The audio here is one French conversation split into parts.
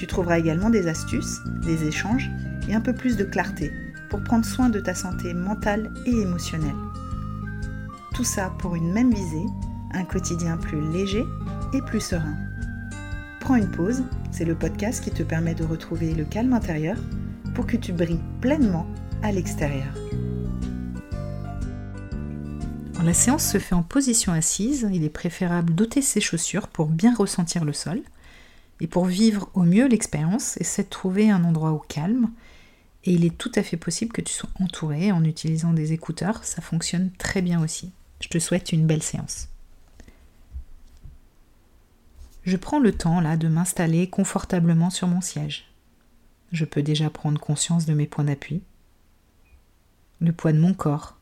Tu trouveras également des astuces, des échanges et un peu plus de clarté pour prendre soin de ta santé mentale et émotionnelle. Tout ça pour une même visée, un quotidien plus léger et plus serein. Prends une pause, c'est le podcast qui te permet de retrouver le calme intérieur pour que tu brilles pleinement à l'extérieur. la séance se fait en position assise, il est préférable d'ôter ses chaussures pour bien ressentir le sol. Et pour vivre au mieux l'expérience, essaie de trouver un endroit au calme. Et il est tout à fait possible que tu sois entouré en utilisant des écouteurs, ça fonctionne très bien aussi. Je te souhaite une belle séance. Je prends le temps là de m'installer confortablement sur mon siège. Je peux déjà prendre conscience de mes points d'appui, le poids de mon corps,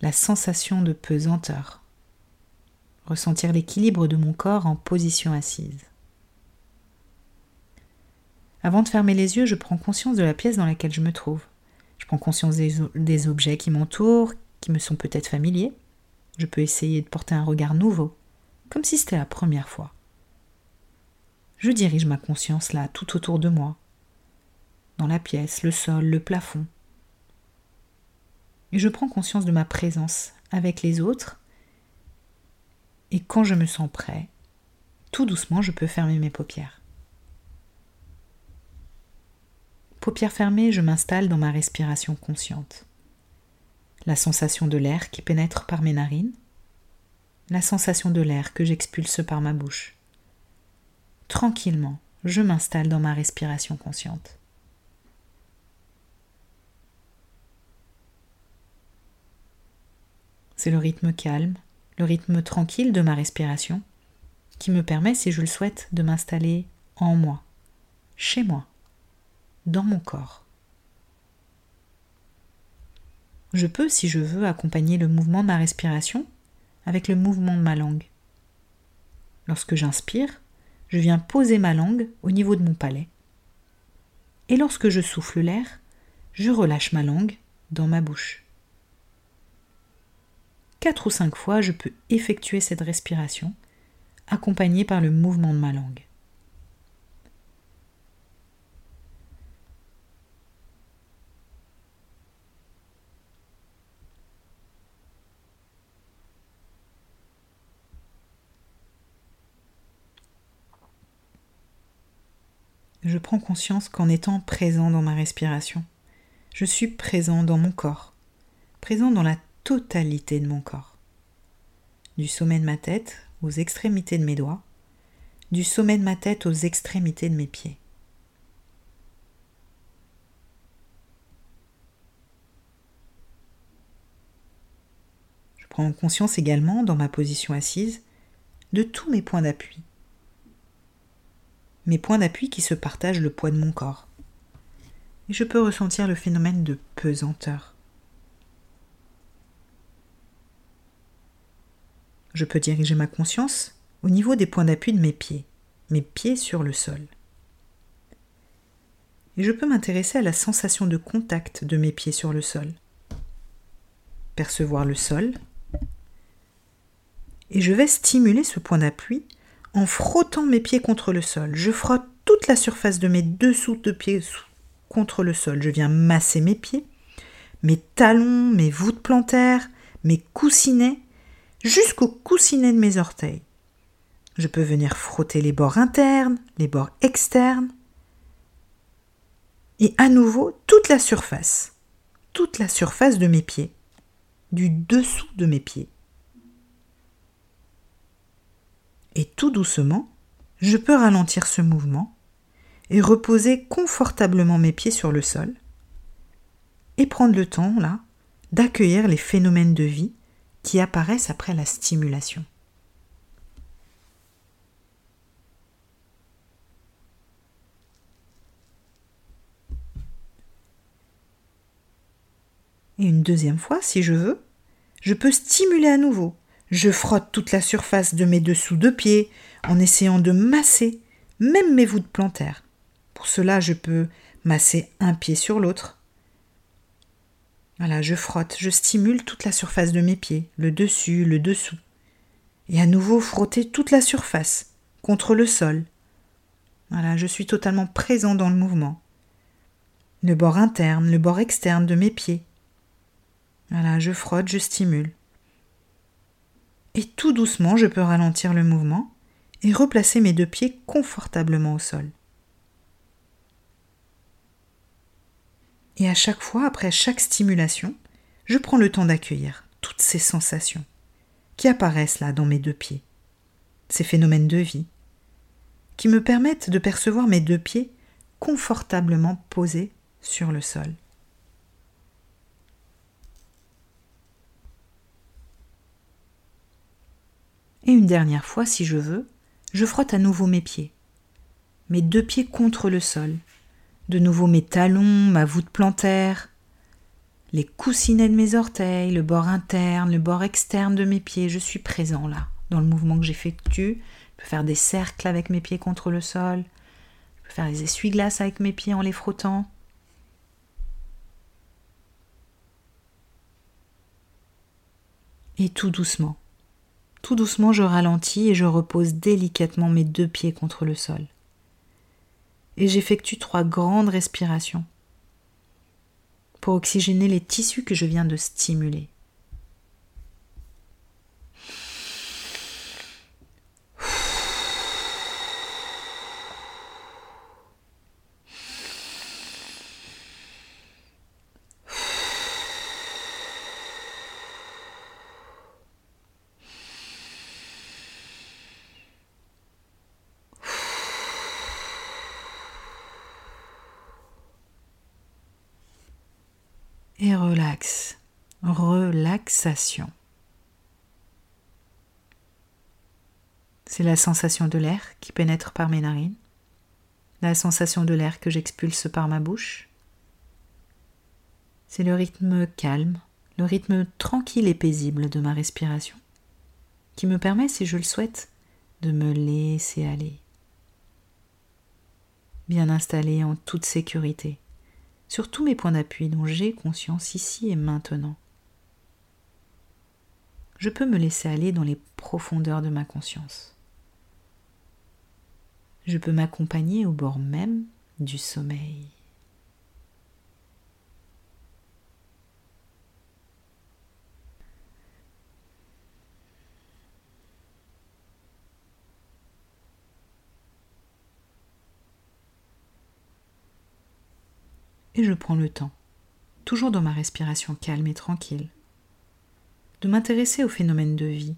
la sensation de pesanteur ressentir l'équilibre de mon corps en position assise. Avant de fermer les yeux, je prends conscience de la pièce dans laquelle je me trouve. Je prends conscience des, objets qui m'entourent, qui me sont peut-être familiers. Je peux essayer de porter un regard nouveau, comme si c'était la première fois. Je dirige ma conscience là, tout autour de moi, dans la pièce, le sol, le plafond. Et je prends conscience de ma présence avec les autres et quand je me sens prêt, tout doucement, je peux fermer mes paupières. Paupières fermées, je m'installe dans ma respiration consciente. La sensation de l'air qui pénètre par mes narines, la sensation de l'air que j'expulse par ma bouche. Tranquillement, je m'installe dans ma respiration consciente. C'est le rythme calme, le rythme tranquille de ma respiration, qui me permet, si je le souhaite, de m'installer en moi, chez moi, dans mon corps. Je peux, si je veux, accompagner le mouvement de ma respiration avec le mouvement de ma langue. Lorsque j'inspire, je viens poser ma langue au niveau de mon palais. Et lorsque je souffle l'air, je relâche ma langue dans ma bouche quatre ou cinq fois, je peux effectuer cette respiration, accompagnée par le mouvement de ma langue. Je prends conscience qu'en étant présent dans ma respiration, je suis présent dans mon corps, présent dans la totalité de mon corps. Du sommet de ma tête aux extrémités de mes doigts, du sommet de ma tête aux extrémités de mes pieds. Je prends conscience également, dans ma position assise, de tous mes points d'appui. Mes points d'appui qui se partagent le poids de mon corps. Et je peux ressentir le phénomène de pesanteur. Je peux diriger ma conscience au niveau des points d'appui de mes pieds, mes pieds sur le sol. Et je peux m'intéresser à la sensation de contact de mes pieds sur le sol. Percevoir le sol. Et je vais stimuler ce point d'appui en frottant mes pieds contre le sol. Je frotte toute la surface de mes dessous de pieds contre le sol. Je viens masser mes pieds, mes talons, mes voûtes plantaires, mes coussinets jusqu'au coussinet de mes orteils. Je peux venir frotter les bords internes, les bords externes, et à nouveau toute la surface, toute la surface de mes pieds, du dessous de mes pieds. Et tout doucement, je peux ralentir ce mouvement et reposer confortablement mes pieds sur le sol et prendre le temps, là, d'accueillir les phénomènes de vie qui apparaissent après la stimulation. Et une deuxième fois, si je veux, je peux stimuler à nouveau. Je frotte toute la surface de mes dessous de pieds en essayant de masser même mes voûtes plantaires. Pour cela, je peux masser un pied sur l'autre, voilà, je frotte, je stimule toute la surface de mes pieds, le dessus, le dessous. Et à nouveau frotter toute la surface contre le sol. Voilà, je suis totalement présent dans le mouvement. Le bord interne, le bord externe de mes pieds. Voilà, je frotte, je stimule. Et tout doucement, je peux ralentir le mouvement et replacer mes deux pieds confortablement au sol. Et à chaque fois, après chaque stimulation, je prends le temps d'accueillir toutes ces sensations qui apparaissent là dans mes deux pieds, ces phénomènes de vie, qui me permettent de percevoir mes deux pieds confortablement posés sur le sol. Et une dernière fois, si je veux, je frotte à nouveau mes pieds, mes deux pieds contre le sol, de nouveau mes talons, ma voûte plantaire, les coussinets de mes orteils, le bord interne, le bord externe de mes pieds. Je suis présent là, dans le mouvement que j'effectue. Je peux faire des cercles avec mes pieds contre le sol. Je peux faire des essuie-glaces avec mes pieds en les frottant. Et tout doucement, tout doucement, je ralentis et je repose délicatement mes deux pieds contre le sol. Et j'effectue trois grandes respirations pour oxygéner les tissus que je viens de stimuler. Et relaxe. Relaxation. C'est la sensation de l'air qui pénètre par mes narines, la sensation de l'air que j'expulse par ma bouche. C'est le rythme calme, le rythme tranquille et paisible de ma respiration, qui me permet, si je le souhaite, de me laisser aller, bien installé en toute sécurité sur tous mes points d'appui dont j'ai conscience ici et maintenant. Je peux me laisser aller dans les profondeurs de ma conscience. Je peux m'accompagner au bord même du sommeil. Et je prends le temps, toujours dans ma respiration calme et tranquille, de m'intéresser aux phénomènes de vie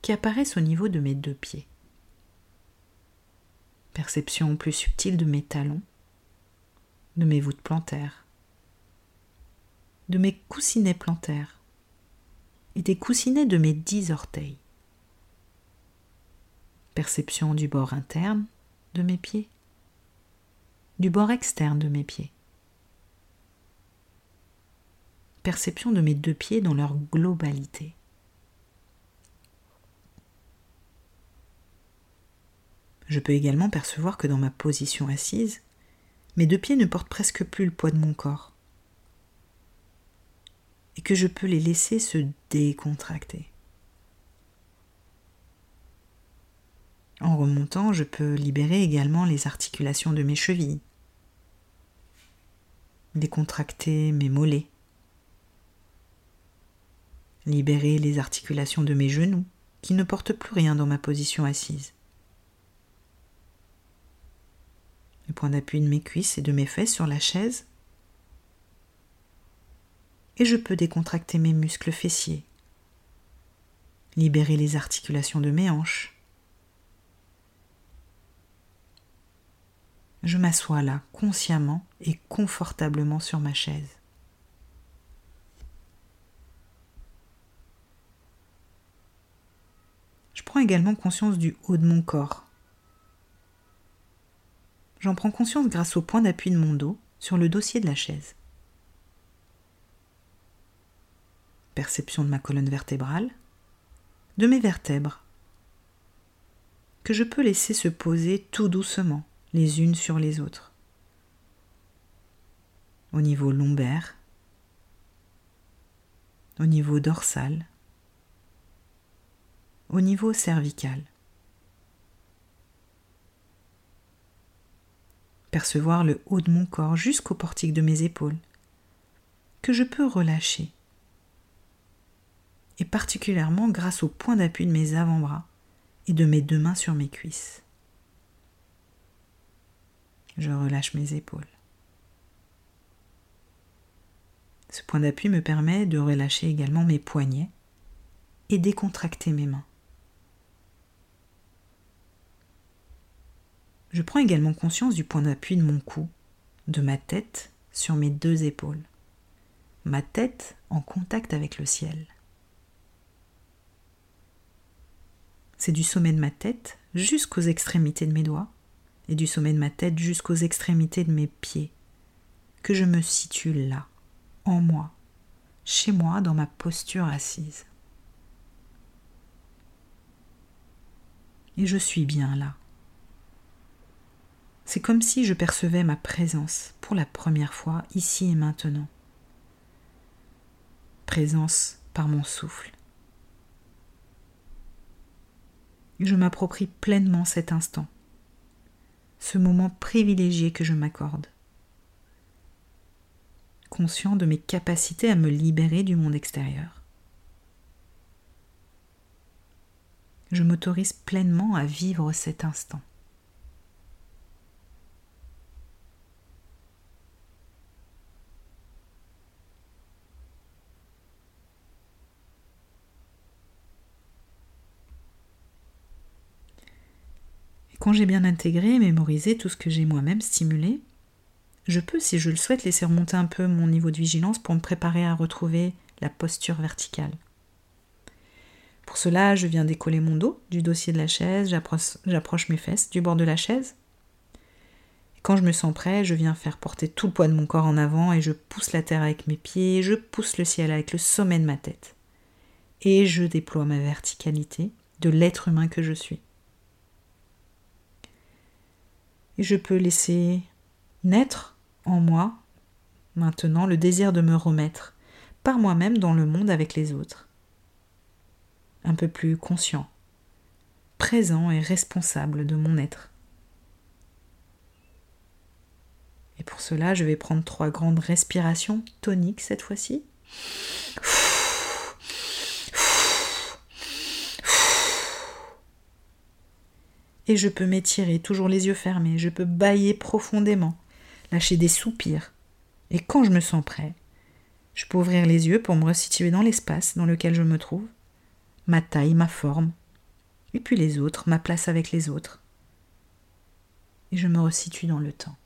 qui apparaissent au niveau de mes deux pieds. Perception plus subtile de mes talons, de mes voûtes plantaires, de mes coussinets plantaires et des coussinets de mes dix orteils. Perception du bord interne de mes pieds, du bord externe de mes pieds de mes deux pieds dans leur globalité. Je peux également percevoir que dans ma position assise, mes deux pieds ne portent presque plus le poids de mon corps et que je peux les laisser se décontracter. En remontant, je peux libérer également les articulations de mes chevilles, décontracter mes mollets, libérer les articulations de mes genoux qui ne portent plus rien dans ma position assise. Le point d'appui de mes cuisses et de mes fesses sur la chaise. Et je peux décontracter mes muscles fessiers, libérer les articulations de mes hanches. Je m'assois là consciemment et confortablement sur ma chaise. Également conscience du haut de mon corps. J'en prends conscience grâce au point d'appui de mon dos sur le dossier de la chaise. perception de ma colonne vertébrale, de mes vertèbres, que je peux laisser se poser tout doucement les unes sur les autres. Au niveau lombaire, au niveau dorsal, au niveau cervical. Percevoir le haut de mon corps jusqu'au portique de mes épaules, que je peux relâcher, et particulièrement grâce au point d'appui de mes avant-bras et de mes deux mains sur mes cuisses. Je relâche mes épaules. Ce point d'appui me permet de relâcher également mes poignets et décontracter mes mains. Je prends également conscience du point d'appui de mon cou, de ma tête sur mes deux épaules, ma tête en contact avec le ciel. C'est du sommet de ma tête jusqu'aux extrémités de mes doigts et du sommet de ma tête jusqu'aux extrémités de mes pieds que je me situe là, en moi, chez moi, dans ma posture assise. Et je suis bien là. C'est comme si je percevais ma présence pour la première fois ici et maintenant. Présence par mon souffle. Je m'approprie pleinement cet instant, ce moment privilégié que je m'accorde, conscient de mes capacités à me libérer du monde extérieur. Je m'autorise pleinement à vivre cet instant. Quand j'ai bien intégré et mémorisé tout ce que j'ai moi-même stimulé, je peux, si je le souhaite, laisser remonter un peu mon niveau de vigilance pour me préparer à retrouver la posture verticale. Pour cela, je viens décoller mon dos du dossier de la chaise, j'approche mes fesses du bord de la chaise. quand je me sens prêt, je viens faire porter tout le poids de mon corps en avant et je pousse la terre avec mes pieds, je pousse le ciel avec le sommet de ma tête. Et je déploie ma verticalité de l'être humain que je suis. Et je peux laisser naître en moi maintenant le désir de me remettre par moi-même dans le monde avec les autres. Un peu plus conscient, présent et responsable de mon être. Et pour cela, je vais prendre trois grandes respirations toniques cette fois-ci. Et je peux m'étirer, toujours les yeux fermés, je peux bailler profondément, lâcher des soupirs. Et quand je me sens prêt, je peux ouvrir les yeux pour me resituer dans l'espace dans lequel je me trouve, ma taille, ma forme, et puis les autres, ma place avec les autres. Et je me resitue dans le temps.